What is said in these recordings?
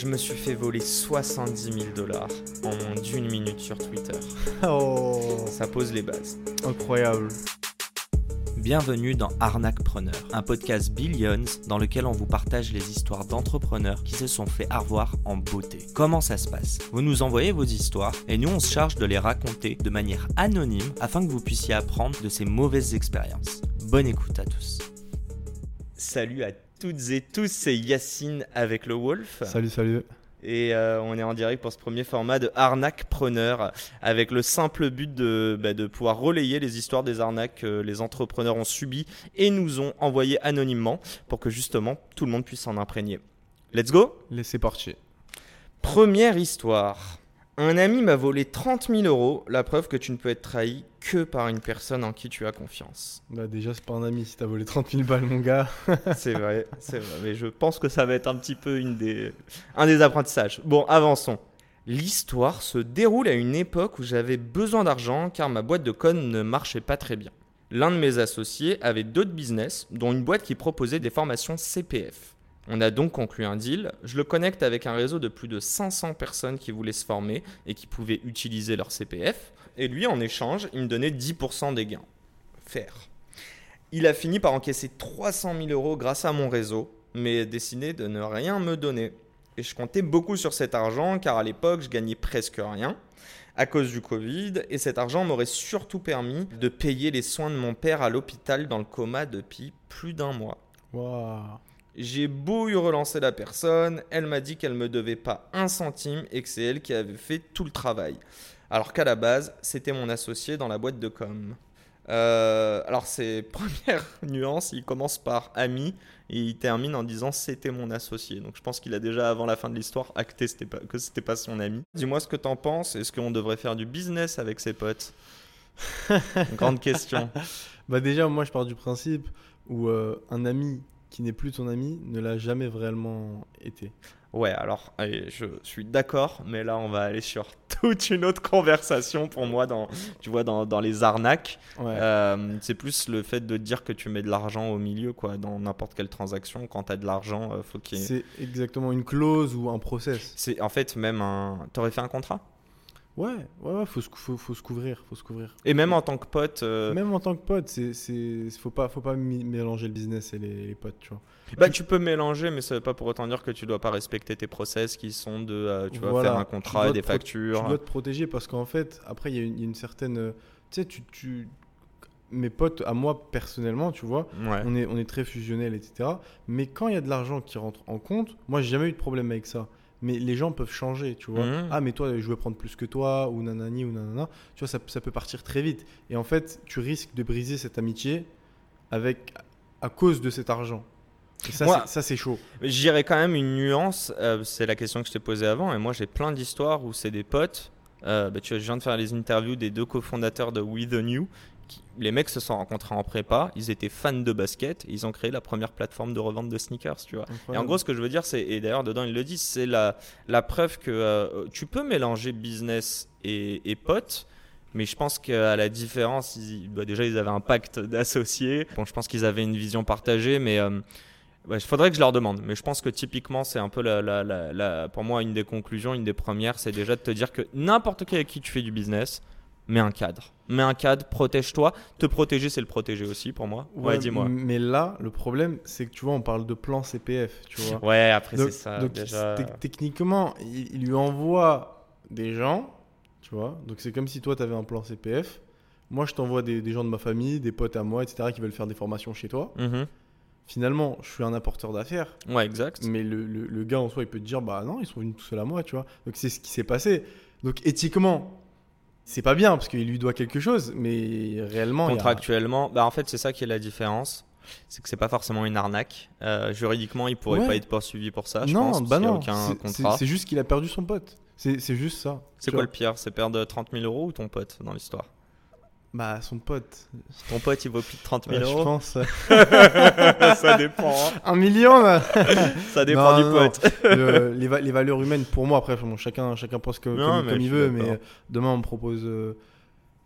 Je me suis fait voler 70 000 dollars en moins d'une minute sur Twitter. Oh, Ça pose les bases. incroyable. Bienvenue dans Arnaque Preneur, un podcast Billions dans lequel on vous partage les histoires d'entrepreneurs qui se sont fait avoir en beauté. Comment ça se passe? Vous nous envoyez vos histoires et nous on se charge de les raconter de manière anonyme afin que vous puissiez apprendre de ces mauvaises expériences. Bonne écoute à tous. Salut à toutes et tous, c'est Yacine avec le Wolf. Salut, salut. Et euh, on est en direct pour ce premier format de arnaque preneur, avec le simple but de, bah, de pouvoir relayer les histoires des arnaques que les entrepreneurs ont subies et nous ont envoyées anonymement pour que justement tout le monde puisse s'en imprégner. Let's go? Laissez partir. Première histoire. Un ami m'a volé 30 000 euros, la preuve que tu ne peux être trahi que par une personne en qui tu as confiance. Bah déjà, c'est pas un ami si t'as volé 30 000 balles, mon gars. C'est vrai, c'est vrai. Mais je pense que ça va être un petit peu une des, un des apprentissages. Bon, avançons. L'histoire se déroule à une époque où j'avais besoin d'argent car ma boîte de com ne marchait pas très bien. L'un de mes associés avait d'autres business, dont une boîte qui proposait des formations CPF. On a donc conclu un deal. Je le connecte avec un réseau de plus de 500 personnes qui voulaient se former et qui pouvaient utiliser leur CPF. Et lui, en échange, il me donnait 10% des gains. Faire. Il a fini par encaisser 300 000 euros grâce à mon réseau, mais décidé de ne rien me donner. Et je comptais beaucoup sur cet argent car à l'époque, je gagnais presque rien à cause du Covid et cet argent m'aurait surtout permis de payer les soins de mon père à l'hôpital dans le coma depuis plus d'un mois. Waouh. J'ai beau y relancer la personne, elle m'a dit qu'elle me devait pas un centime et que c'est elle qui avait fait tout le travail. Alors qu'à la base, c'était mon associé dans la boîte de com. Euh, alors, ses premières nuances, il commence par ami et il termine en disant c'était mon associé. Donc, je pense qu'il a déjà, avant la fin de l'histoire, acté pas, que c'était pas son ami. Dis-moi ce que t'en penses. Est-ce qu'on devrait faire du business avec ses potes? Grande question. Bah déjà, moi, je pars du principe où euh, un ami qui n'est plus ton ami ne l'a jamais vraiment été. Ouais, alors allez, je suis d'accord, mais là on va aller sur toute une autre conversation pour moi dans, tu vois, dans, dans les arnaques. Ouais. Euh, c'est plus le fait de dire que tu mets de l'argent au milieu, quoi, dans n'importe quelle transaction. Quand tu as de l'argent, euh, faut qu'il y ait... c'est exactement une clause ou un process. C'est en fait même un. T'aurais fait un contrat? Ouais, ouais, ouais, faut se, faut, faut se couvrir, faut se couvrir. Et même en tant que pote. euh, Même en tant que pote, c'est, c'est, faut pas, faut pas mélanger le business et les, les potes, tu vois. Bah, tu peux mélanger, mais ça veut pas pour autant dire que tu dois pas respecter tes process qui sont de, euh, tu vois, Voilà. faire un contrat et des factures. Tu dois te protéger parce qu'en fait, après, il y, a une- il y a une certaine. Tu sais, tu, tu- Mes potes, à moi personnellement, tu vois, Ouais. on est, on est très fusionnels, etc. Mais quand il y a de l'argent qui rentre en compte, moi, j'ai jamais eu de problème avec ça. Mais les gens peuvent changer, tu vois. Mhm. Ah, mais toi, je veux prendre plus que toi, ou nanani, ou nanana. Tu vois, ça, ça peut partir très vite. Et en fait, tu risques de briser cette amitié avec, à cause de cet argent. Et ça, Moi- c'est- ça, c'est chaud. J'irais quand même une nuance, euh, c'est la question que je t'ai posée avant, et moi j'ai plein d'histoires où c'est des potes. Euh, bah, tu vois, je viens de faire les interviews des deux cofondateurs de We The New. Qui- les mecs se sont rencontrés en prépa, ils étaient fans de basket, et ils ont créé la première plateforme de revente de sneakers, tu vois. Et en gros, ce que je veux dire, c'est, et d'ailleurs dedans ils le disent, c'est la, la preuve que euh, tu peux mélanger business et, et potes. Mais je pense qu'à la différence, ils- bah, déjà ils avaient un pacte d'associés. Bon, je pense qu'ils avaient une vision partagée, mais euh, il faudrait que je leur demande. Mais je pense que typiquement, c'est un peu la, la- la- la- pour moi une des conclusions, une des premières, c'est déjà de te dire que n'importe qui avec qui tu fais du business, mets un cadre. Mets un cadre, protège-toi. Te protéger, c'est le protéger aussi pour moi. Ouais, dis-moi. Mais là, le problème, c'est que tu vois, on parle de plan CPF, tu vois. Ouais, après c'est ça. donc, déjà. techniquement, il, il lui envoie des gens, tu vois. Donc c'est comme si toi, tu avais un plan CPF. Moi, je t'envoie des, des gens de ma famille, des potes à moi, etc., qui veulent faire des formations chez toi. Mhm. Finalement, je suis un apporteur d'affaires. Ouais, exact. Mais le, le- le gars en soi, il peut te dire, bah non, ils sont venus tout seuls à moi, tu vois. Donc c'est ce qui s'est passé. Donc éthiquement, c'est pas bien parce qu'il lui doit quelque chose, mais réellement. a- Contractuellement, bah en fait, c'est ça qui est la différence. C'est que c'est pas forcément une arnaque. Euh, juridiquement, il pourrait Ouais. pas être poursuivi pour ça. Je non, pense, bah non. aucun c'est- contrat. c'est- C'est juste qu'il a perdu son pote. C'est juste ça. C'est quoi vois. le pire? C'est perdre 30 000 euros ou ton pote dans l'histoire? Bah, son pote. Ton pote, il vaut plus de 30 000 Ouais, je euros pense. Ça dépend. hein. Un million là Ça dépend Non, du non, pote. Le- les, va- les valeurs humaines, pour moi, après, bon, chacun, chacun pense que, Non, comme, je il veut, mais demain on me propose, euh,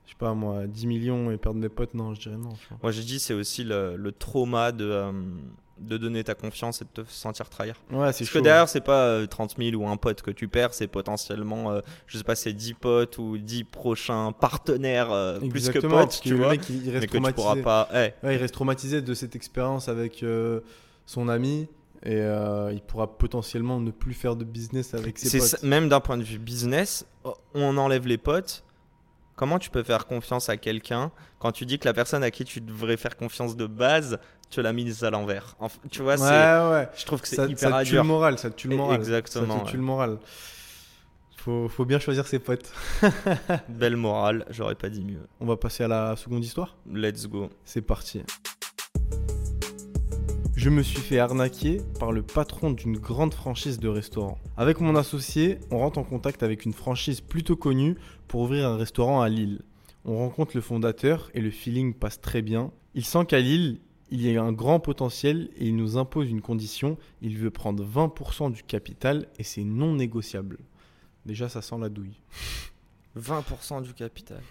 je sais pas moi, 10 millions et perdre mes potes, non, je dirais non. Moi, j'ai dit, c'est aussi le, le trauma de, euh, de donner ta confiance et de te sentir trahir. Ouais, Parce chaud. que derrière, c'est pas euh, 30 000 ou un pote que tu perds, c'est potentiellement, euh, je sais pas, c'est 10 potes ou 10 prochains partenaires euh, plus que potes, que tu le vois. mec, il, il Mais reste que tu pourras traumatisé. pas. Ouais. Ouais, il reste traumatisé de cette expérience avec euh, son ami et euh, il pourra potentiellement ne plus faire de business avec ses potes. ça- même d'un point de vue business, on enlève les potes. Comment tu peux faire confiance à quelqu'un quand tu dis que la personne à qui tu devrais faire confiance de base, tu l'as mise à l'envers Tu vois, ouais, ouais. je trouve que c'est hyper ça tue le moral, ça tue le moral. exactement, Ça te tue ouais. le moral. Faut, faut bien choisir ses potes. Belle morale, j'aurais pas dit mieux. On va passer à la seconde histoire. Let's go. C'est parti. Je me suis fait arnaquer par le patron d'une grande franchise de restaurant. Avec mon associé, on rentre en contact avec une franchise plutôt connue pour ouvrir un restaurant à Lille. On rencontre le fondateur et le feeling passe très bien. Il sent qu'à Lille, il y a un grand potentiel et il nous impose une condition. Il veut prendre 20% du capital et c'est non négociable. Déjà, ça sent la douille. 20% du capital.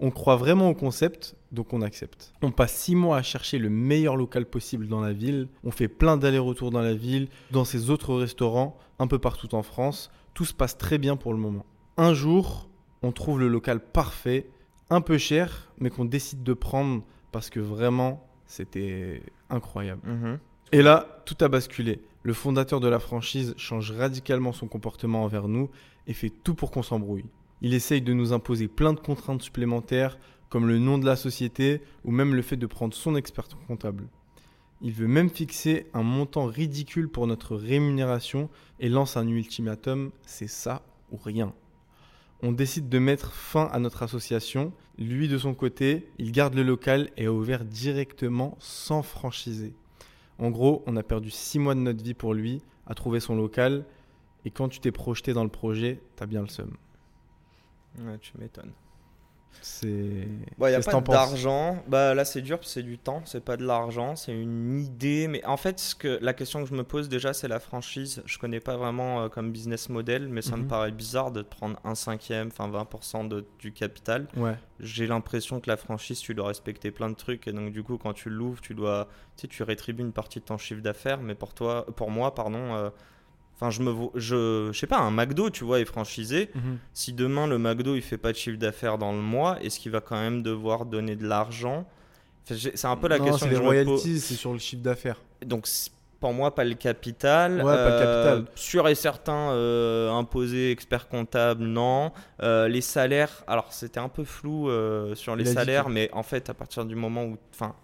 On croit vraiment au concept, donc on accepte. On passe six mois à chercher le meilleur local possible dans la ville. On fait plein d'allers-retours dans la ville, dans ses autres restaurants, un peu partout en France. Tout se passe très bien pour le moment. Un jour, on trouve le local parfait, un peu cher, mais qu'on décide de prendre parce que vraiment, c'était incroyable. Mhm. Et là, tout a basculé. Le fondateur de la franchise change radicalement son comportement envers nous et fait tout pour qu'on s'embrouille. Il essaye de nous imposer plein de contraintes supplémentaires, comme le nom de la société ou même le fait de prendre son expert comptable. Il veut même fixer un montant ridicule pour notre rémunération et lance un ultimatum, c'est ça ou rien. On décide de mettre fin à notre association. Lui, de son côté, il garde le local et a ouvert directement sans franchiser. En gros, on a perdu six mois de notre vie pour lui à trouver son local. Et quand tu t'es projeté dans le projet, t'as bien le seum. Ouais, tu m'étonnes. C'est. Bon, il n'y a pas d'argent. Bah là, c'est dur, c'est du temps, c'est pas de l'argent, c'est une idée. Mais en fait, ce que, la question que je me pose déjà, c'est la franchise. Je connais pas vraiment euh, comme business model, mais ça me Mhm. paraît bizarre de prendre un cinquième, enfin 20% de, du capital. Ouais. J'ai l'impression que la franchise, tu dois respecter plein de trucs. Et donc, du coup, quand tu l'ouvres, tu dois. Tu sais, tu rétribues une partie de ton chiffre d'affaires. Mais pour toi, pour moi, pardon. euh, Enfin, je me. Je, je sais pas, un McDo, tu vois, est franchisé. Si demain le McDo il fait pas de chiffre d'affaires dans le mois, est-ce qu'il va quand même devoir donner de l'argent? Enfin, C'est un peu la Non, question c'est que les royalties, c'est sur le chiffre d'affaires. Donc pour moi pas le capital. Ouais, pas le Euh, capital. Sûr et certain euh, imposé expert comptable non. Euh, les salaires, alors c'était un peu flou sur les salaires, mais en fait à partir du moment où, enfin,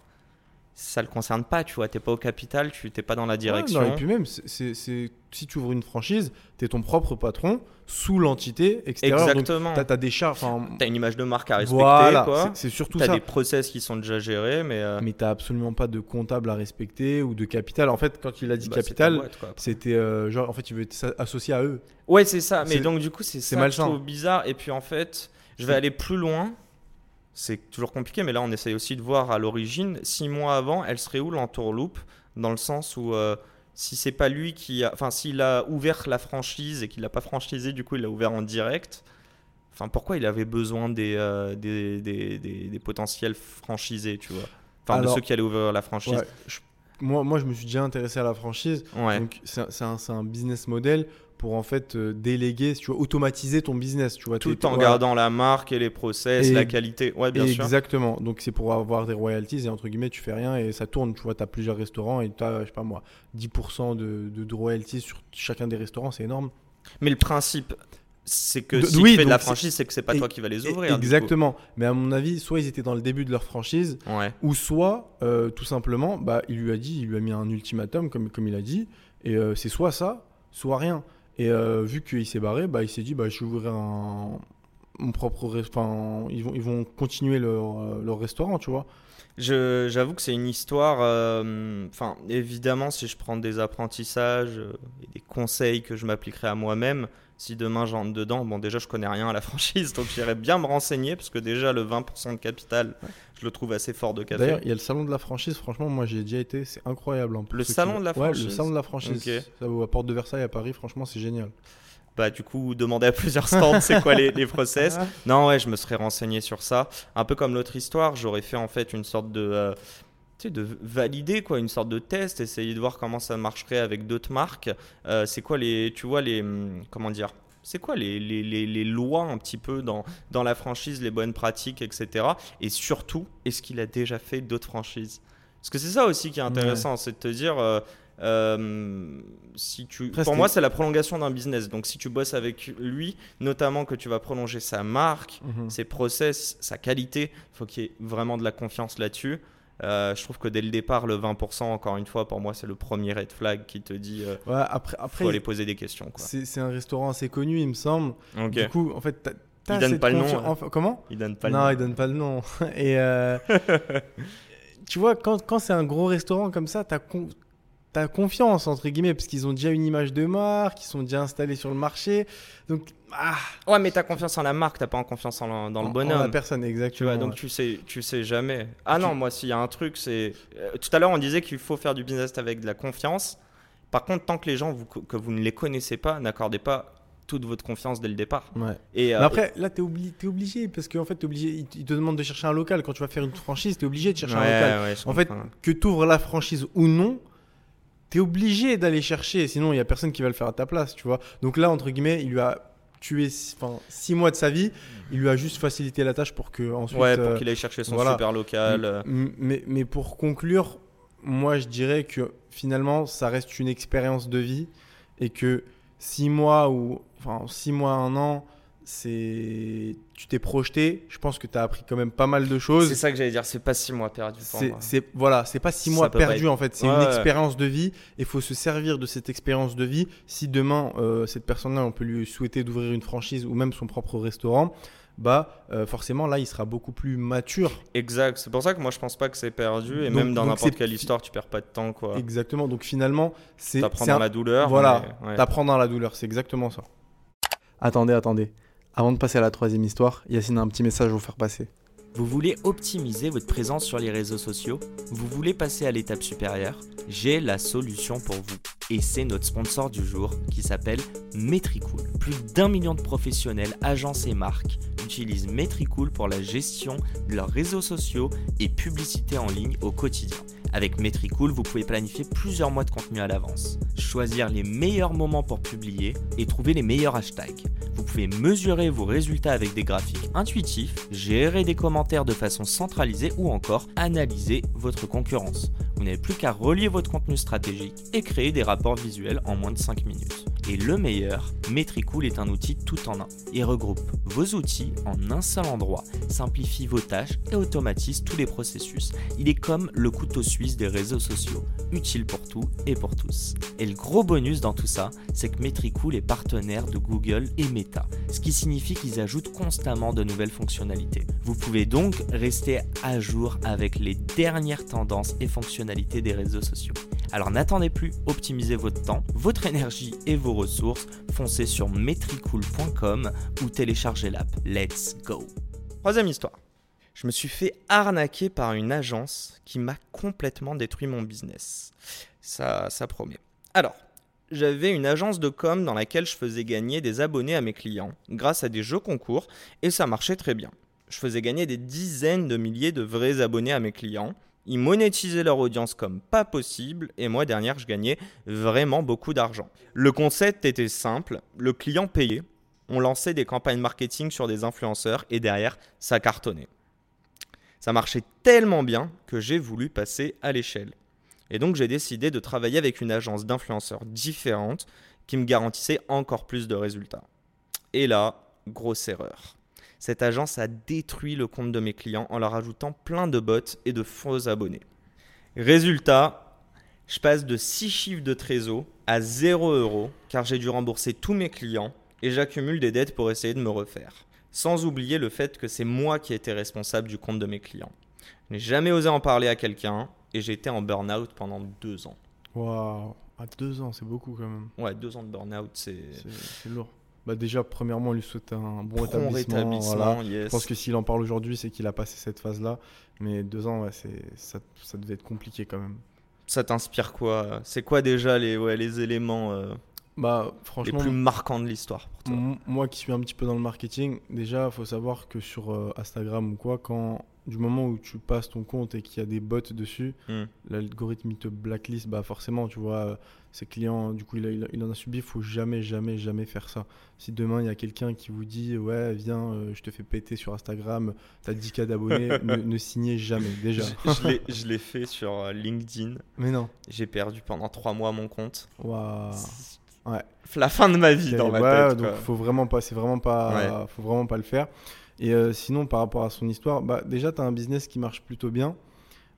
ça le concerne pas, tu vois, t'es pas au capital, tu t'es pas dans la direction. Ouais, non, et puis même, c'est- si tu ouvres une franchise, tu es ton propre patron sous l'entité extérieure. Exactement. Tu as, des charges. enfin, T'as une image de marque à respecter, Voilà, quoi. c'est- c'est surtout T'as ça. des process qui sont déjà gérés, mais. euh, Mais tu absolument pas de comptable à respecter ou de capital. En fait, quand il a dit bah, capital, c'était euh, genre, en fait, il veut être associé à eux. Ouais, c'est ça. Mais donc, du coup, c'est c'est ça que je malsain. trouve bizarre. Et puis, en fait, je vais aller plus loin. C'est toujours compliqué, mais là, on essaye aussi de voir à l'origine. Six mois avant, elle serait où l'entourloupe Dans le sens où, euh, si c'est pas lui qui a. Enfin, s'il a ouvert la franchise et qu'il l'a pas franchisé, du coup, il l'a ouvert en direct. Enfin, pourquoi il avait besoin des, euh, des, des, des- des potentiels franchisés, tu vois? Enfin, Alors- de ceux qui allaient ouvrir la franchise. Ouais, je- moi, moi, je me suis déjà intéressé à la franchise. Ouais. Donc, c'est un, un business model pour en fait euh, déléguer, tu vois, automatiser ton business. Tu vois, Tout en gardant la marque et les process, Et- la qualité. Ouais, bien sûr. Exactement. Donc, c'est pour avoir des royalties et entre guillemets, tu fais rien et ça tourne. Tu vois, tu as plusieurs restaurants et tu as, je sais pas moi, 10% de, de, de royalties sur chacun des restaurants. C'est énorme. Mais le principe, c'est que De- si oui, tu fais de la franchise, c'est que c'est pas et- toi qui vas les ouvrir. Exactement. Mais à mon avis, soit ils étaient dans le début de leur franchise, Ouais. ou soit, euh, tout simplement, bah, il lui a dit, il lui a mis un ultimatum, comme, comme il a dit, et euh, c'est soit ça, soit rien. Et euh, vu qu'il s'est barré, bah, il s'est dit, bah, je vais ouvrir mon propre restaurant. Ils vont, ils vont continuer leur, euh, leur restaurant, tu vois. J'avoue que c'est une histoire. euh, Enfin, évidemment, si je prends des apprentissages et des conseils que je m'appliquerai à moi-même, si demain j'entre dedans, bon, déjà je connais rien à la franchise, donc j'irai bien me renseigner parce que déjà le 20% de capital, je le trouve assez fort de café. D'ailleurs, il y a le salon de la franchise, franchement, moi j'ai déjà été, c'est incroyable. hein, Le qui salon de la Ouais, le franchise salon de la franchise. Ça vaut à Porte de Versailles à Paris, franchement, c'est génial. Bah, du coup, demander à plusieurs stands c'est quoi les, les process. Non, ouais, je me serais renseigné sur ça. Un peu comme l'autre histoire, j'aurais fait en fait une sorte de. euh, de valider quoi, une sorte de test, essayer de voir comment ça marcherait avec d'autres marques. Euh, c'est quoi les, tu vois les, hum, comment dire, c'est quoi les, les, les, les lois un petit peu dans, dans la franchise, les bonnes pratiques, etc. Et surtout, est-ce qu'il a déjà fait d'autres franchises? Parce que c'est ça aussi qui est intéressant, c'est de te dire. euh, euh, si tu, pour moi, c'est la prolongation d'un business. Donc, si tu bosses avec lui, notamment que tu vas prolonger sa marque, Mhm. ses process, sa qualité, il faut qu'il y ait vraiment de la confiance là-dessus. Euh, je trouve que dès le départ, le 20%, encore une fois, pour moi, c'est le premier red flag qui te dit euh, Ouais, après, après faut aller poser des questions. C'est un restaurant assez connu, il me semble. Ok. Du coup, en fait, t'as- t'as Il donne pas le nom, hein. enfin, comment Il donne pas le Non, nom. il donne pas le nom. Et euh, tu vois, quand, quand c'est un gros restaurant comme ça, t'as con- t'as confiance, entre guillemets, parce qu'ils ont déjà une image de marque, ils sont déjà installés sur le marché. Donc, ah, Ouais, mais t'as confiance en la marque, t'as pas en confiance en, la- dans en- le en bonhomme. la personne, exactement. Tu vois, donc ouais. tu sais, tu sais jamais. Ah non, moi, s'il y a un truc, c'est. euh, tout à l'heure, on disait qu'il faut faire du business avec de la confiance. Par contre, tant que les gens vous- que vous ne les connaissez pas, n'accordez pas toute votre confiance dès le départ. Ouais. Et, euh, Mais après, là, t'es obligé, parce qu'en fait, t'es obligé, ils te- demandent de chercher un local. Quand tu vas faire une franchise, t'es obligé de chercher un local. ouais, En fait, que tu ouvres la franchise ou non, tu es obligé d'aller chercher, sinon il y a personne qui va le faire à ta place, tu vois. Donc là, entre guillemets, il lui a tué six- enfin, six mois de sa vie, il lui a juste facilité la tâche pour que ensuite. ouais, pour euh, qu'il aille chercher son voilà. super local. euh, m- mais, mais pour conclure, moi je dirais que finalement, ça reste une expérience de vie et que six mois ou enfin six mois, un an, c'est tu t'es projeté. Je pense que tu as appris quand même pas mal de choses. C'est ça que j'allais dire, c'est pas six mois perdus C'est, voilà, c'est pas six mois perdus être- en fait, c'est Ouais, une ouais. expérience de vie. Il faut se servir de cette expérience de vie. Si demain euh, cette personne-là, on peut lui souhaiter d'ouvrir une franchise ou même son propre restaurant, bah euh, forcément là, il sera beaucoup plus mature. Exact, c'est pour ça que moi je pense pas que c'est perdu. Et Donc- même dans n'importe quelle histoire, tu perds pas de temps. quoi. Exactement. Donc finalement, c'est, T'apprends dans un- la douleur. voilà, mais- ouais. t'apprends dans la douleur. C'est exactement ça. Attendez, attendez. Avant de passer à la troisième histoire, Yacine a un petit message à vous faire passer. Vous voulez optimiser votre présence sur les réseaux sociaux? Vous voulez passer à l'étape supérieure? J'ai la solution pour vous. Et c'est notre sponsor du jour qui s'appelle Metricool. Plus d'un million de professionnels, agences et marques utilisent Metricool pour la gestion de leurs réseaux sociaux et publicité en ligne au quotidien. Avec Metricool, vous pouvez planifier plusieurs mois de contenu à l'avance, choisir les meilleurs moments pour publier et trouver les meilleurs hashtags. Vous pouvez mesurer vos résultats avec des graphiques intuitifs, gérer des commentaires de façon centralisée ou encore analyser votre concurrence. Vous n'avez plus qu'à relier votre contenu stratégique et créer des rapports visuels en moins de 5 minutes. Et le meilleur, Metricool est un outil tout en un. Il regroupe vos outils en un seul endroit, simplifie vos tâches et automatise tous les processus. Il est comme le couteau suisse des réseaux sociaux, utile pour tout et pour tous. Et le gros bonus dans tout ça, c'est que Metricool est partenaire de Google et Meta, ce qui signifie qu'ils ajoutent constamment de nouvelles fonctionnalités. Vous pouvez donc rester à jour avec les dernières tendances et fonctionnalités des réseaux sociaux. Alors n'attendez plus, optimisez votre temps, votre énergie et vos ressources, foncez sur metricool.com ou téléchargez l'app. Let's go Troisième histoire. Je me suis fait arnaquer par une agence qui m'a complètement détruit mon business. Ça, ça promet. Alors, j'avais une agence de com dans laquelle je faisais gagner des abonnés à mes clients grâce à des jeux concours et ça marchait très bien. Je faisais gagner des dizaines de milliers de vrais abonnés à mes clients. Ils monétisaient leur audience comme pas possible et moi derrière je gagnais vraiment beaucoup d'argent. Le concept était simple, le client payait, on lançait des campagnes marketing sur des influenceurs et derrière ça cartonnait. Ça marchait tellement bien que j'ai voulu passer à l'échelle. Et donc j'ai décidé de travailler avec une agence d'influenceurs différente qui me garantissait encore plus de résultats. Et là, grosse erreur. Cette agence a détruit le compte de mes clients en leur ajoutant plein de bots et de faux abonnés. Résultat, je passe de 6 chiffres de trésor à 0 euros car j'ai dû rembourser tous mes clients et j'accumule des dettes pour essayer de me refaire. Sans oublier le fait que c'est moi qui étais responsable du compte de mes clients. Je n'ai jamais osé en parler à quelqu'un et j'ai été en burn-out pendant deux ans. Waouh, à deux ans, c'est beaucoup quand même. Ouais, deux ans de burn-out, c'est lourd. Bah déjà, premièrement, on lui souhaite un bon prompt rétablissement. rétablissement. voilà. yes. Je pense que s'il en parle aujourd'hui, c'est qu'il a passé cette phase-là. Mais deux ans, ouais, ça, ça devait être compliqué quand même. Ça t'inspire quoi? C'est quoi déjà les, ouais, les éléments euh, Bah, les plus marquants de l'histoire pour toi? m- moi qui suis un petit peu dans le marketing, déjà, il faut savoir que sur euh, Instagram ou quoi, quand du moment où tu passes ton compte et qu'il y a des bots dessus, Hmm. l'algorithme il te blacklist, bah forcément, tu vois, ses clients, du coup, il, a- il a- il en a subi, il faut jamais, jamais, jamais faire ça. Si demain, il y a quelqu'un qui vous dit, ouais, viens, euh, je te fais péter sur Instagram, t'as 10K d'abonnés, ne, ne signez jamais, déjà. Je, je l'ai- fait sur euh, LinkedIn. Mais non. J'ai perdu pendant trois mois mon compte. Waouh. Ouais. La fin de ma vie dans ma Ouais, tête. donc faut vraiment pas, c'est vraiment pas, faut vraiment pas le faire. Et euh, sinon, par rapport à son histoire, bah déjà, tu as un business qui marche plutôt bien.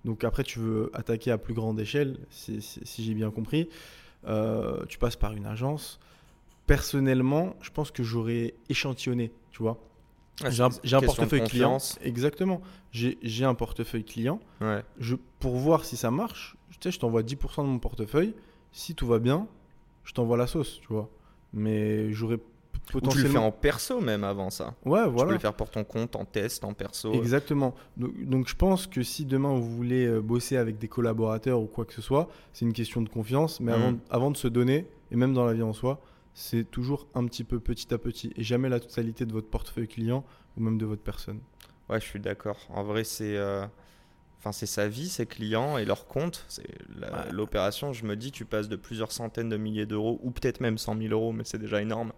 Donc après, tu veux attaquer à plus grande échelle, si, si- si j'ai bien compris. Euh, tu passes par une agence. Personnellement, je pense que j'aurais échantillonné, tu vois. Ah, J'ai un, portefeuille client. Exactement. J'ai j'ai un portefeuille client. Ouais. Je, pour voir si ça marche, tu sais, je t'envoie 10% de mon portefeuille. Si tout va bien, je t'envoie la sauce, tu vois. Mais j'aurais Ou tu le fais en perso même avant ça. Ouais, Tu peux voilà. le faire pour ton compte, en test, en perso. Exactement. Donc, donc je pense que si demain vous voulez euh, bosser avec des collaborateurs ou quoi que ce soit, c'est une question de confiance. Mais avant, Mm. avant de se donner, et même dans la vie en soi, c'est toujours un petit peu petit à petit et jamais la totalité de votre portefeuille client ou même de votre personne. Ouais, je suis d'accord. En vrai, c'est euh, enfin, c'est sa vie, ses clients et leur compte. C'est la- Ouais. l'opération. Je me dis, tu passes de plusieurs centaines de milliers d'euros, ou peut-être même 100 000 euros, mais c'est déjà énorme,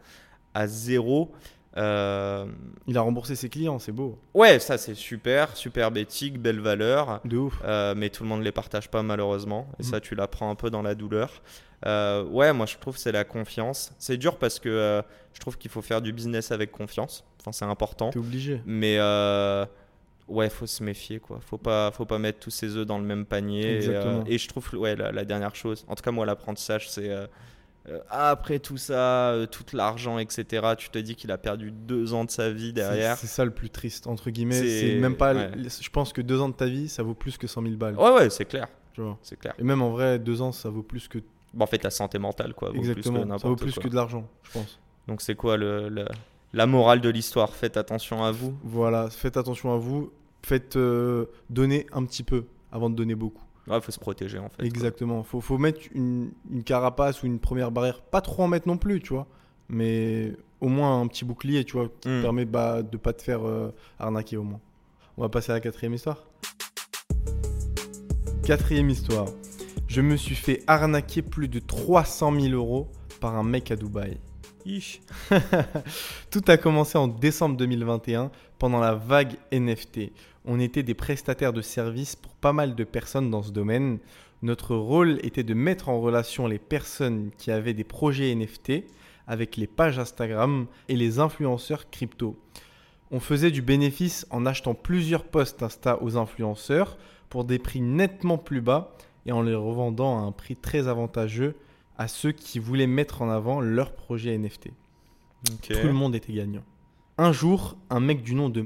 à zéro. Euh, Il a remboursé ses clients, c'est beau. Ouais, ça c'est super, superbe éthique, belle valeur. De ouf. Euh, mais tout le monde ne les partage pas malheureusement. Et Mhm. ça, tu l'apprends un peu dans la douleur. Euh, ouais, moi je trouve c'est la confiance. C'est dur parce que je trouve qu'il faut faire du business avec confiance. Enfin, c'est important. T'es obligé. Mais ouais, faut se méfier quoi. Faut pas, faut pas mettre tous ses œufs dans le même panier. Et, Exactement. et je trouve, ouais, la, la dernière chose. En tout cas, moi, l'apprentissage, c'est euh, après tout ça, euh, tout l'argent, etc. Tu te dis qu'il a perdu deux ans de sa vie derrière. C'est ça le plus triste, entre guillemets. C'est- même pas. ouais. Je pense que deux ans de ta vie, ça vaut plus que 100 000 balles. Ouais, ouais, c'est clair, c'est clair. Et même en vrai, deux ans, ça vaut plus que. Bon, en fait, ta santé mentale, quoi. vaut plus que Exactement. Ça vaut plus quoi. que de l'argent, je pense. Donc, c'est quoi le, le- la morale de l'histoire? Faites attention à vous. Voilà, faites attention à vous. Faites euh, donner un petit peu avant de donner beaucoup. Ouais, faut se protéger en fait. quoi. Exactement. Faut, faut mettre une, une carapace ou une première barrière. Pas trop en mettre non plus, tu vois. Mais au moins un petit bouclier, tu vois, qui te Mm. permet bah, de pas te faire euh, arnaquer au moins. On va passer à la quatrième histoire. Quatrième histoire. Je me suis fait arnaquer plus de 300 000 euros par un mec à Dubaï. Tout a commencé en décembre 2021 pendant la vague NFT. On était des prestataires de services pour pas mal de personnes dans ce domaine. Notre rôle était de mettre en relation les personnes qui avaient des projets NFT avec les pages Instagram et les influenceurs crypto. On faisait du bénéfice en achetant plusieurs posts Insta aux influenceurs pour des prix nettement plus bas et en les revendant à un prix très avantageux à ceux qui voulaient mettre en avant leur projet NFT. Tout le monde était gagnant. Un jour, un mec du nom de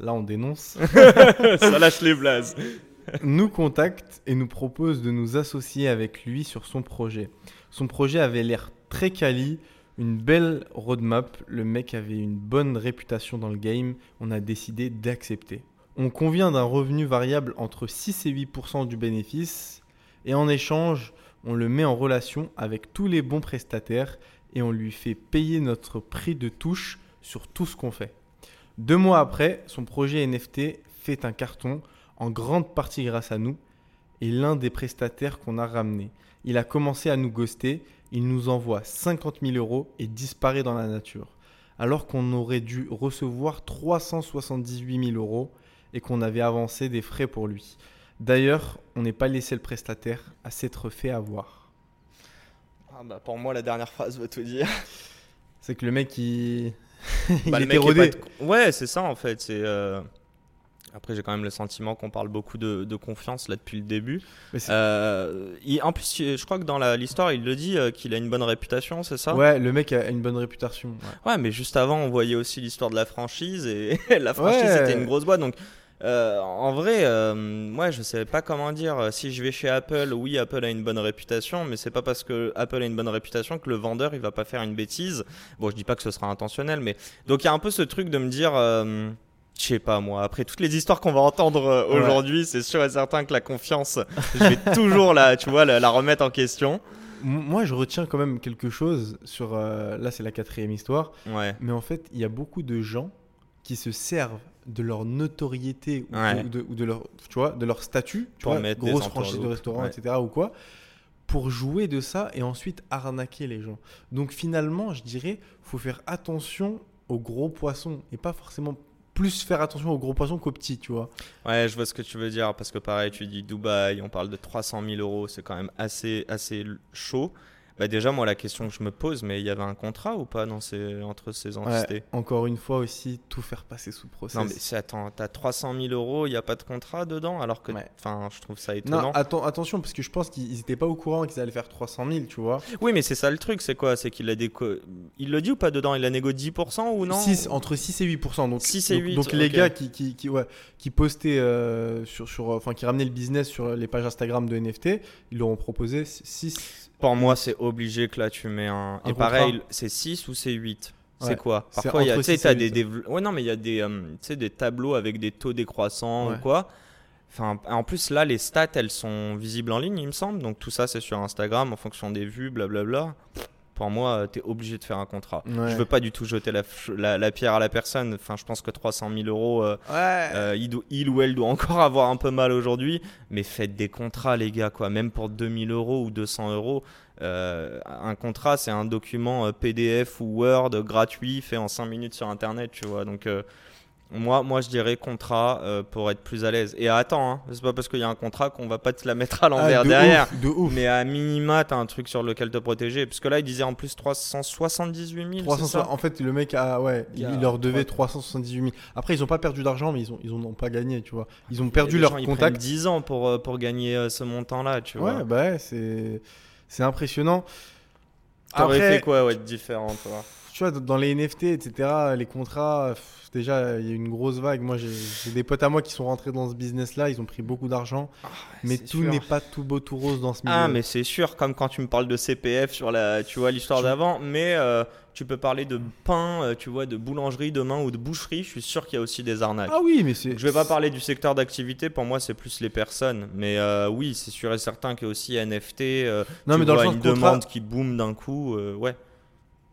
là on dénonce, Ça lâche les blazes. nous contacte et nous propose de nous associer avec lui sur son projet. Son projet avait l'air très quali, une belle roadmap, le mec avait une bonne réputation dans le game, on a décidé d'accepter. On convient d'un revenu variable entre 6 et 8% du bénéfice et en échange, on le met en relation avec tous les bons prestataires et on lui fait payer notre prix de touche sur tout ce qu'on fait. Deux mois après, son projet NFT fait un carton, en grande partie grâce à nous, et l'un des prestataires qu'on a ramené. Il a commencé à nous ghoster, il nous envoie 50 000 euros et disparaît dans la nature. Alors qu'on aurait dû recevoir 378 000 euros et qu'on avait avancé des frais pour lui. D'ailleurs, on n'est pas les seuls prestataires à s'être fait avoir. Ah bah, pour moi, la dernière phrase veut tout dire. C'est que le mec, il, il Bah, le mec est rodé. de- Ouais, c'est ça en fait. C'est. euh, Après, j'ai quand même le sentiment qu'on parle beaucoup de, de confiance là depuis le début. Euh, il- En plus, je crois que dans l'histoire, il le dit euh, qu'il a une bonne réputation, c'est ça? Ouais, le mec a une bonne réputation. ouais. Ouais, mais juste avant, on voyait aussi l'histoire de la franchise et la franchise Ouais. c'était une grosse boîte. Donc, euh, en vrai, euh, moi, je sais pas comment dire. Si je vais chez Apple, oui, Apple a une bonne réputation, mais c'est pas parce que Apple a une bonne réputation que le vendeur il va pas faire une bêtise. Bon, je dis pas que ce sera intentionnel, mais donc il y a un peu ce truc de me dire. euh, je sais pas moi, après toutes les histoires qu'on va entendre euh, Ouais. aujourd'hui, c'est sûr et certain que la confiance, je vais toujours la, tu vois, la, la remettre en question. Moi, je retiens quand même quelque chose sur. là, c'est la quatrième histoire. Ouais. Mais en fait, il y a beaucoup de gens qui se servent de leur notoriété ou, Ouais. de, ou de- ou de leur, tu vois, de leur statut, tu Pour vois, grosse franchise de restaurant, Ouais. etc. ou quoi, pour jouer de ça et ensuite arnaquer les gens. Donc finalement, je dirais, faut faire attention aux gros poissons et pas forcément plus faire attention aux gros poissons qu'aux petits, tu vois. Ouais, je vois ce que tu veux dire parce que pareil, tu dis Dubaï, on parle de 300 000 euros, c'est quand même assez, assez chaud. Bah déjà, moi, la question que je me pose, mais il y avait un contrat ou pas dans ces, entre ces entités? Ouais, encore une fois aussi, tout faire passer sous process. Non, mais attends, t'as 300 000 euros, il n'y a pas de contrat dedans alors que. Ouais. Enfin, je trouve ça Non, étonnant. atten- attention, parce que je pense qu'ils n'étaient pas au courant qu'ils allaient faire 300 000, tu vois. Oui, mais c'est ça le truc, c'est quoi? C'est qu'il a déco... Il le dit ou pas dedans? Il a négocié 10% ou non? Six- entre 6 et 8%. Donc, 6 et donc- 8, Donc, les gars qui, qui, qui, ouais, qui postaient euh, sur, sur, enfin, qui ramenaient le business sur les pages Instagram de NFT, ils leur ont proposé 6. Pour moi, c'est obligé que là, tu mets un. Un et pareil, c'est 6 ou c'est 8 C'est quoi? Parfois, il y a, entre tu sais, 6 t'as et des, 8. des. Ouais, non, mais il y a des, euh, des tableaux avec des taux décroissants Ouais. ou quoi. Enfin, en plus, là, les stats, elles sont visibles en ligne, il me semble. Donc, tout ça, c'est sur Instagram en fonction des vues, blablabla. Pour moi, tu es obligé de faire un contrat. Ouais. Je veux pas du tout jeter la, la, la pierre à la personne. Enfin, je pense que 300 000 euros, euh, Ouais. euh, il, il ou elle doit encore avoir un peu mal aujourd'hui. Mais faites des contrats, les gars, quoi. Même pour 2000 euros ou 200 euros. Euh, un contrat, c'est un document euh, PDF ou Word gratuit fait en 5 minutes sur Internet, tu vois. Donc, euh, moi, moi, je dirais contrat euh, pour être plus à l'aise. Et attends, hein, c'est pas parce qu'il y a un contrat qu'on va pas te la mettre à l'envers Ah, de derrière. ouf, de ouf. Mais à minima, t'as un truc sur lequel te protéger. Parce que là, il disait en plus 378 000. c'est 300 ça en fait, le mec a, ouais, Il il, leur devait trois- 378 000. Après, ils ont pas perdu d'argent, mais ils ont, ils ont pas gagné, tu vois. Ils ont perdu leur gens, ils contact. 10 ans pour, pour gagner ce montant-là, tu vois. Ouais, bah ouais, c'est, c'est impressionnant. T'aurais Après, fait quoi, ouais, de différent, toi? Tu vois, dans les NFT, etc., les contrats, pff, déjà, il y a une grosse vague. Moi, j'ai j'ai des potes à moi qui sont rentrés dans ce business-là, ils ont pris beaucoup d'argent, mais c'est tout sûr. n'est pas tout beau, tout rose dans ce milieu. Ah, mais c'est sûr, comme quand tu me parles de CPF sur la, tu vois, l'histoire d'avant, mais euh, tu peux parler de pain, euh, tu vois, de boulangerie demain ou de boucherie, je suis sûr qu'il y a aussi des arnaques. Ah oui, mais c'est. Je vais pas parler du secteur d'activité, pour moi c'est plus les personnes, mais euh, oui, c'est sûr et certain qu'il y a aussi NFT, euh, Non, tu mais dans le une contrat- demande qui boom d'un coup, euh, ouais.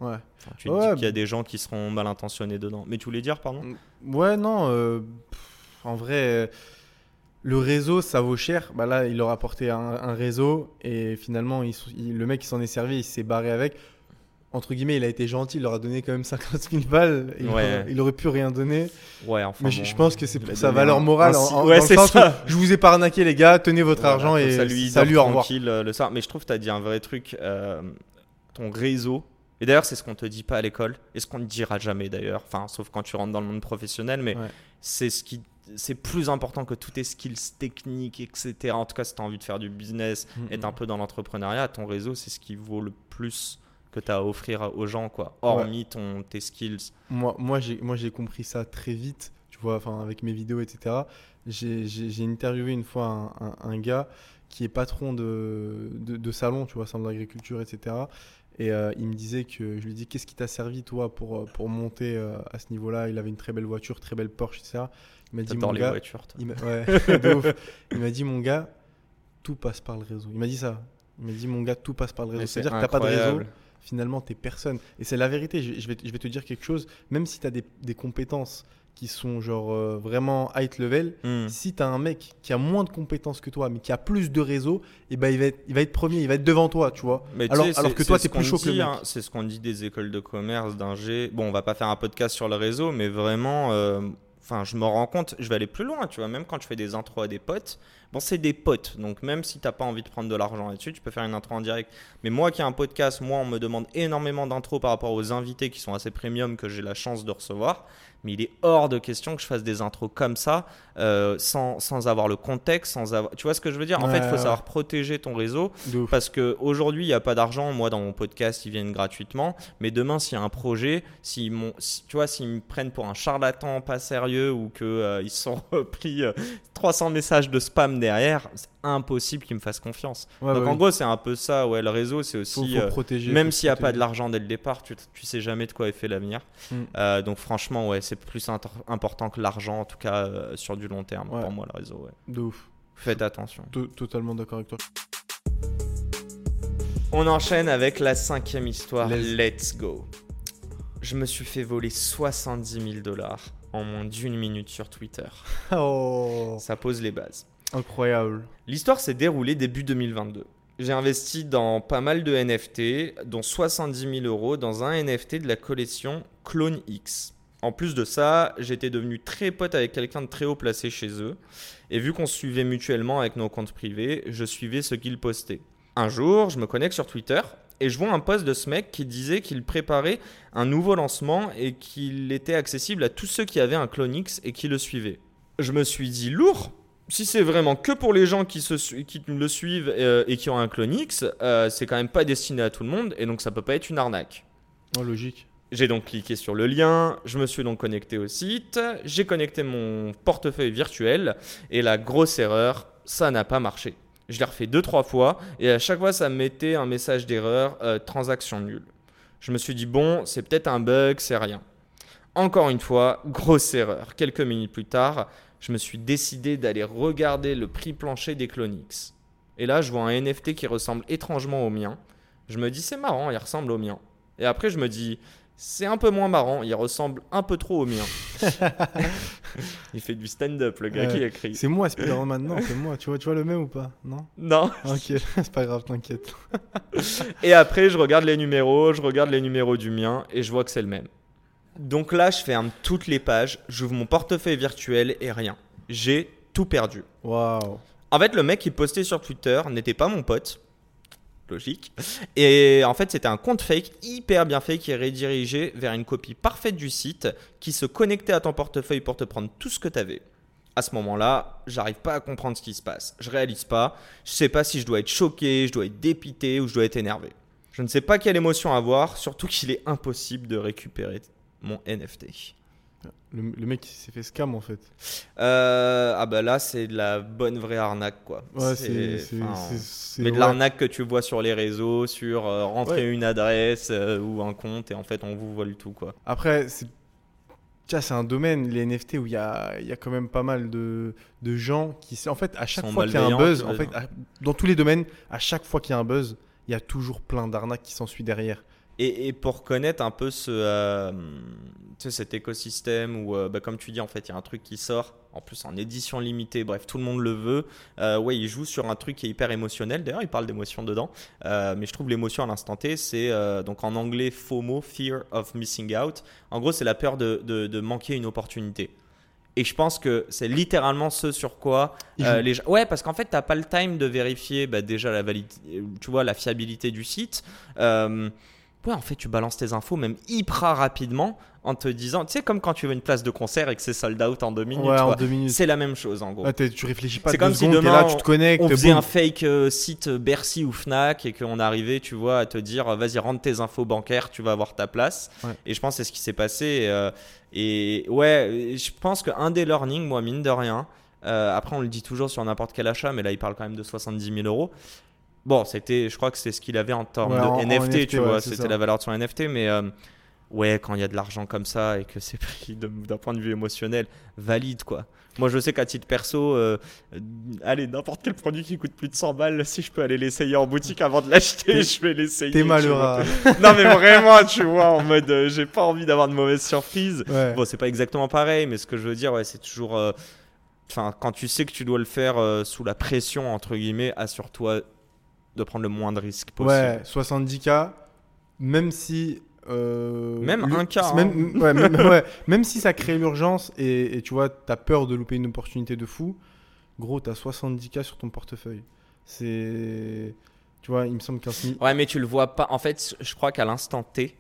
Ouais. Enfin, tu Ouais, dis qu'il y a des gens qui seront mal intentionnés dedans. Mais tu voulais dire, pardon? Ouais, non, pff, en vrai, le réseau, ça vaut cher. Bah là, il leur a apporté un, un réseau et finalement, il s- il- le mec, il s'en est servi, il s'est barré avec. Entre guillemets, il a été gentil, il leur a donné quand même 50 000 balles. Il, Ouais. aurait, il aurait pu rien donner. Ouais, enfin. mais je, bon, je pense que c'est pour sa valeur morale. un en- si- en- ouais, dans le c'est sens où ça. je vous ai pas arnaqué, les gars, tenez votre Voilà, argent et salut, dort au revoir. euh, le soir. Mais je trouve que tu as dit un vrai truc. euh, ton réseau. Et d'ailleurs, c'est ce qu'on te dit pas à l'école. Et ce qu'on ne dira jamais d'ailleurs. Enfin, sauf quand tu rentres dans le monde professionnel. Mais Ouais. c'est ce qui. C'est plus important que tous tes skills techniques, etc. En tout cas, si tu as envie de faire du business, Mhm. être un peu dans l'entrepreneuriat, ton réseau, c'est ce qui vaut le plus que tu as à offrir aux gens, quoi. Hormis ton, tes skills. Moi, moi j'ai moi, j'ai compris ça très vite, tu vois, enfin, avec mes vidéos, etc. J'ai interviewé une fois un, un- un gars qui est patron de, de, de salon, tu vois, salon d'agriculture, etc. Et euh, il me disait que je lui dis qu'est-ce qui t'a servi toi pour, euh, pour monter euh, à ce niveau-là? Il avait une très belle voiture, très belle Porsche, etc. Il m'a dit mon les gars, voitures, toi. il m'a ouais, de ouf. Il m'a dit mon gars, tout passe par le réseau. Il m'a dit ça. Il m'a dit mon gars, tout passe par le réseau. C'est-à-dire que t'as pas de réseau, finalement, t'es personne. Et c'est la vérité. Je, vais, je vais te dire quelque chose. Même si t'as des, des compétences qui sont genre euh, vraiment high level, Hmm. si t'as un mec qui a moins de compétences que toi, mais qui a plus de réseau, et ben il va être, il va être premier, il va être devant toi, tu vois. Mais tu alors, sais, alors que toi, qu'on plus chaud que le dit, mec. hein, c'est ce qu'on dit des écoles de commerce, d'ingé. Bon, on va pas faire un podcast sur le réseau, mais vraiment, euh, enfin, je me rends compte, je vais aller plus loin, tu vois. Même quand je fais des intros à des potes, bon, c'est des potes, donc même si t'as pas envie de prendre de l'argent là-dessus, tu peux faire une intro en direct. Mais moi qui ai un podcast, moi, on me demande énormément d'intros par rapport aux invités qui sont assez premium que j'ai la chance de recevoir. Mais il est hors de question que je fasse des intros comme ça, euh, sans, sans avoir le contexte, sans avoir. Tu vois ce que je veux dire? En fait, il faut ouais. savoir protéger ton réseau. Parce qu'aujourd'hui, il n'y a pas d'argent. Moi, dans mon podcast, ils viennent gratuitement. Mais demain, s'il y a un projet, si- tu vois, s'ils me prennent pour un charlatan pas sérieux ou qu'ils ils se sont pris euh, 300 messages de spam derrière, c'est impossible qu'ils me fassent confiance. Ouais, Donc bah en oui. gros, c'est un peu ça. Ouais, le réseau, c'est aussi. faut euh, protéger. même s'il n'y a pas de l'argent dès le départ, tu, tu sais jamais de quoi est fait l'avenir. Mm. Euh, donc franchement, ouais, c'est plus important que l'argent, en tout cas euh, sur du long terme Ouais. pour moi, le réseau. De ouf. Faites attention. To- Totalement d'accord avec toi. On enchaîne avec la cinquième histoire. Let's- Let's go. Je me suis fait voler 70 000 dollars en moins d'une minute sur Twitter. Oh, Ça pose les bases. Incroyable. L'histoire s'est déroulée début 2022. J'ai investi dans pas mal de NFT, dont 70 000 euros dans un NFT de la collection Clone X. En plus de ça, j'étais devenu très pote avec quelqu'un de très haut placé chez eux. Et vu qu'on se suivait mutuellement avec nos comptes privés, je suivais ce qu'il postait. Un jour, je me connecte sur Twitter et je vois un post de ce mec qui disait qu'il préparait un nouveau lancement et qu'il était accessible à tous ceux qui avaient un Clone X et qui le suivaient. Je me suis dit lourd. Si c'est vraiment que pour les gens qui, se qui le suivent euh, et qui ont un Clone X, euh, c'est quand même pas destiné à tout le monde et donc ça peut pas être une arnaque. Oh, logique. J'ai donc cliqué sur le lien, je me suis donc connecté au site, j'ai connecté mon portefeuille virtuel et la grosse erreur, ça n'a pas marché. Je l'ai refait deux trois fois et à chaque fois ça me mettait un message d'erreur, euh, transaction nulle. Je me suis dit bon, c'est peut-être un bug, c'est rien. Encore une fois, grosse erreur. Quelques minutes plus tard, je me suis décidé d'aller regarder le prix plancher des Clonix. Et là, je vois un NFT qui ressemble étrangement au mien. Je me dis c'est marrant, il ressemble au mien. Et après, je me dis c'est un peu moins marrant, il ressemble un peu trop au mien. il fait du stand-up, le gars qui écrit. C'est moi, Spider-Man. Non, c'est moi. Tu vois, tu vois le même ou pas? Non? Non. Ok, c'est pas grave, t'inquiète. Et après, je regarde les numéros, je regarde les numéros du mien et je vois que c'est le même. Donc là, je ferme toutes les pages, j'ouvre mon portefeuille virtuel et rien. J'ai tout perdu. Waouh. En fait, le mec qui postait sur Twitter n'était pas mon pote. Logique. Et en fait, c'était un compte fake hyper bien fait qui est redirigé vers une copie parfaite du site qui se connectait à ton portefeuille pour te prendre tout ce que tu avais. À ce moment-là, j'arrive pas à comprendre ce qui se passe. Je réalise pas. Je sais pas si je dois être choqué, je dois être dépité ou je dois être énervé. Je ne sais pas quelle émotion avoir, surtout qu'il est impossible de récupérer mon NFT. Le, le mec s'est fait scam en fait. Euh, ah bah là, c'est de la bonne vraie arnaque quoi. Ouais, c'est. Mais de ouais. l'arnaque que tu vois sur les réseaux, sur euh, rentrer Ouais. une adresse euh, ou un compte et en fait on vous vole tout quoi. Après, c'est. Tiens, c'est un domaine, les NFT, où il y a, il y a quand même pas mal de, de gens qui. En fait, à chaque fois qu'il y a un buzz, en fait, à- dans tous les domaines, à chaque fois qu'il y a un buzz, il y a toujours plein d'arnaques qui s'ensuit derrière. Et, et pour connaître un peu ce, euh, tu cet écosystème où, euh, bah, comme tu dis, en fait, il y a un truc qui sort, en plus en édition limitée, bref, tout le monde le veut. Euh, ouais, il joue sur un truc qui est hyper émotionnel. D'ailleurs, il parle d'émotion dedans. Euh, mais je trouve l'émotion à l'instant T, c'est donc en anglais FOMO, Fear of Missing Out. En gros, c'est la peur de, de- de manquer une opportunité. Et je pense que c'est littéralement ce sur quoi euh, les gens. Ouais, parce qu'en fait, t'as pas le time de vérifier bah, déjà la validité, tu vois, la fiabilité du site. Euh, ouais, en fait, tu balances tes infos même hyper rapidement en te disant, tu sais, comme quand tu veux une place de concert et que c'est sold out en deux minutes. ouais, en deux minutes. C'est la même chose en gros. T'es- tu réfléchis pas C'est comme si secondes, demain, là, tu te connectes. On faisait boum. un fake euh, site Bercy ou Fnac et qu'on arrivait, tu vois, à te dire, euh, vas-y, rentre tes infos bancaires, tu vas avoir ta place. Ouais. Et je pense que c'est ce qui s'est passé. Et, euh, et ouais, je pense qu'un des learnings, moi, mine de rien, euh, après, on le dit toujours sur n'importe quel achat, mais là, il parle quand même de 70 000 euros. Bon, c'était, je crois que c'est ce qu'il avait en termes Ouais, de en- en NFT, tu ouais, vois, c'était la valeur de son NFT, mais euh, ouais, quand il y a de l'argent comme ça et que c'est pris d'un point de vue émotionnel, valide quoi. Moi, je sais qu'à titre perso, euh, allez, n'importe quel produit qui coûte plus de 100 balles, si je peux aller l'essayer en boutique avant de l'acheter, je vais l'essayer. T'es malheureux. non, mais vraiment, tu vois, en mode, euh, j'ai pas envie d'avoir de mauvaises surprises. Ouais. Bon, c'est pas exactement pareil, mais ce que je veux dire, ouais, c'est toujours. euh, Enfin, quand tu sais que tu dois le faire euh, sous la pression, entre guillemets, assure-toi de prendre le moins de risques possible. Ouais, 70K, même si. euh, Même un cas, Même, ouais, même, ouais, même si ça crée l'urgence et, et tu vois, t'as peur de louper une opportunité de fou, gros, t'as 70K sur ton portefeuille. C'est. Tu vois, il me semble qu'un. Ouais, mais tu le vois pas. En fait, je crois qu'à l'instant T,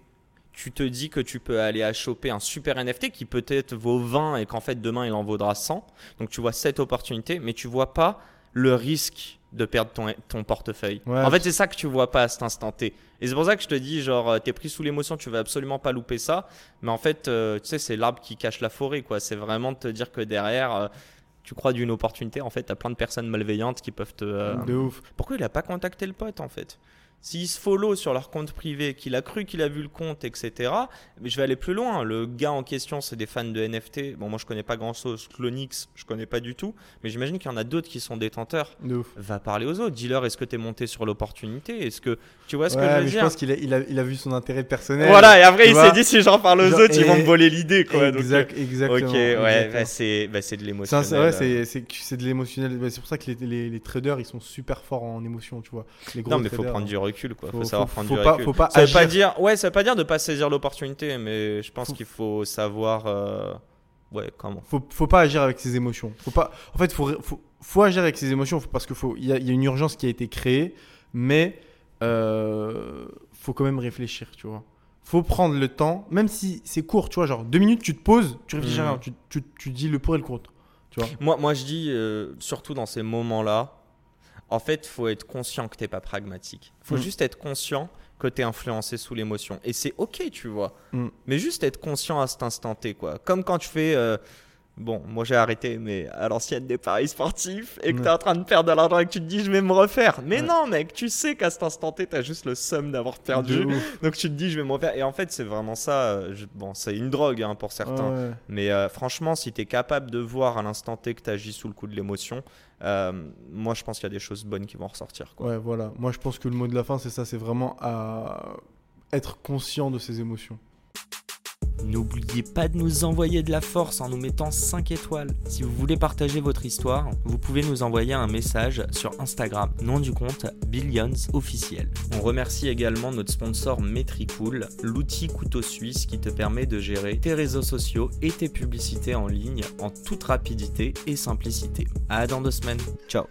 tu te dis que tu peux aller à choper un super NFT qui peut-être vaut 20 et qu'en fait demain il en vaudra 100. Donc tu vois cette opportunité, mais tu vois pas le risque de perdre ton, ton portefeuille. Ouais. En fait, c'est ça que tu vois pas à cet instant T. Et c'est pour ça que je te dis, genre, euh, t'es pris sous l'émotion, tu vas absolument pas louper ça. Mais en fait, euh, tu sais, c'est l'arbre qui cache la forêt, quoi. C'est vraiment de te dire que derrière, euh, tu crois d'une opportunité. En fait, t'as plein de personnes malveillantes qui peuvent te. euh, De ouf. Pourquoi il a pas contacté le pote, en fait? S'il se follow sur leur compte privé, qu'il a cru qu'il a vu le compte, etc., mais je vais aller plus loin. Le gars en question, c'est des fans de NFT. Bon, moi, je connais pas grand-chose. Clonix, je connais pas du tout. Mais j'imagine qu'il y en a d'autres qui sont détenteurs. De ouf. Va parler aux autres. Dis-leur, est-ce que tu es monté sur l'opportunité? Est-ce que tu vois ce que je veux mais je dire? pense qu'il a, il a, il a vu son intérêt personnel. Voilà, et après, il s'est dit, si j'en parle aux Genre, autres, ils vont me voler l'idée, quoi. Exact, euh, exactement. ok, ouais, bah, c'est bah, c'est de l'émotionnel. c'est vrai, euh. c'est c'est de l'émotionnel. Bah, C'est pour ça que les, les, les traders, ils sont super forts en émotion, tu vois. Les gros Non, mais faut traders, prendre du recul, quoi. Faut, faut- savoir faut- prendre faut du pas- recul. faut pas ça veut pas agir. dire, ouais, ça veut pas dire de pas saisir l'opportunité, mais je pense qu'il faut savoir, euh, ouais, comment. faut, faut pas agir avec ses émotions. Faut pas. En fait, faut, faut, faut agir avec ses émotions parce que faut. Il y, a- il y a une urgence qui a été créée, mais euh, faut quand même réfléchir, tu vois. Faut prendre le temps, même si c'est court, tu vois, genre deux minutes, tu te poses, tu réfléchis, à Mhm. rien, tu, tu, tu dis le pour et le contre, tu vois. Moi, moi, je dis, euh, surtout dans ces moments-là, en fait, faut être conscient que t'es pas pragmatique. Faut Mm. juste être conscient que t'es influencé sous l'émotion. Et c'est ok, tu vois. Mm. Mais juste être conscient à cet instant T, quoi. Comme quand tu fais. euh, Bon, moi j'ai arrêté, mais à l'ancienne des paris sportifs, et que Ouais. t'es en train de perdre de l'argent et que tu te dis je vais me refaire. Mais Ouais. non, mec, tu sais qu'à cet instant T, t'as juste le somme d'avoir perdu. Donc tu te dis je vais me refaire. Et en fait, c'est vraiment ça. euh, je- Bon, c'est une drogue hein, pour certains. Ouais. Mais euh, franchement, si tu es capable de voir à l'instant T que tu agis sous le coup de l'émotion, euh, moi je pense qu'il y a des choses bonnes qui vont ressortir. Quoi. Ouais, voilà. Moi, je pense que le mot de la fin, c'est ça, c'est vraiment à être conscient de ses émotions. N'oubliez pas de nous envoyer de la force en nous mettant 5 étoiles. Si vous voulez partager votre histoire, vous pouvez nous envoyer un message sur Instagram, nom du compte Billions officiel. On remercie également notre sponsor Metricool, l'outil couteau suisse qui te permet de gérer tes réseaux sociaux et tes publicités en ligne en toute rapidité et simplicité. À dans deux semaines. Ciao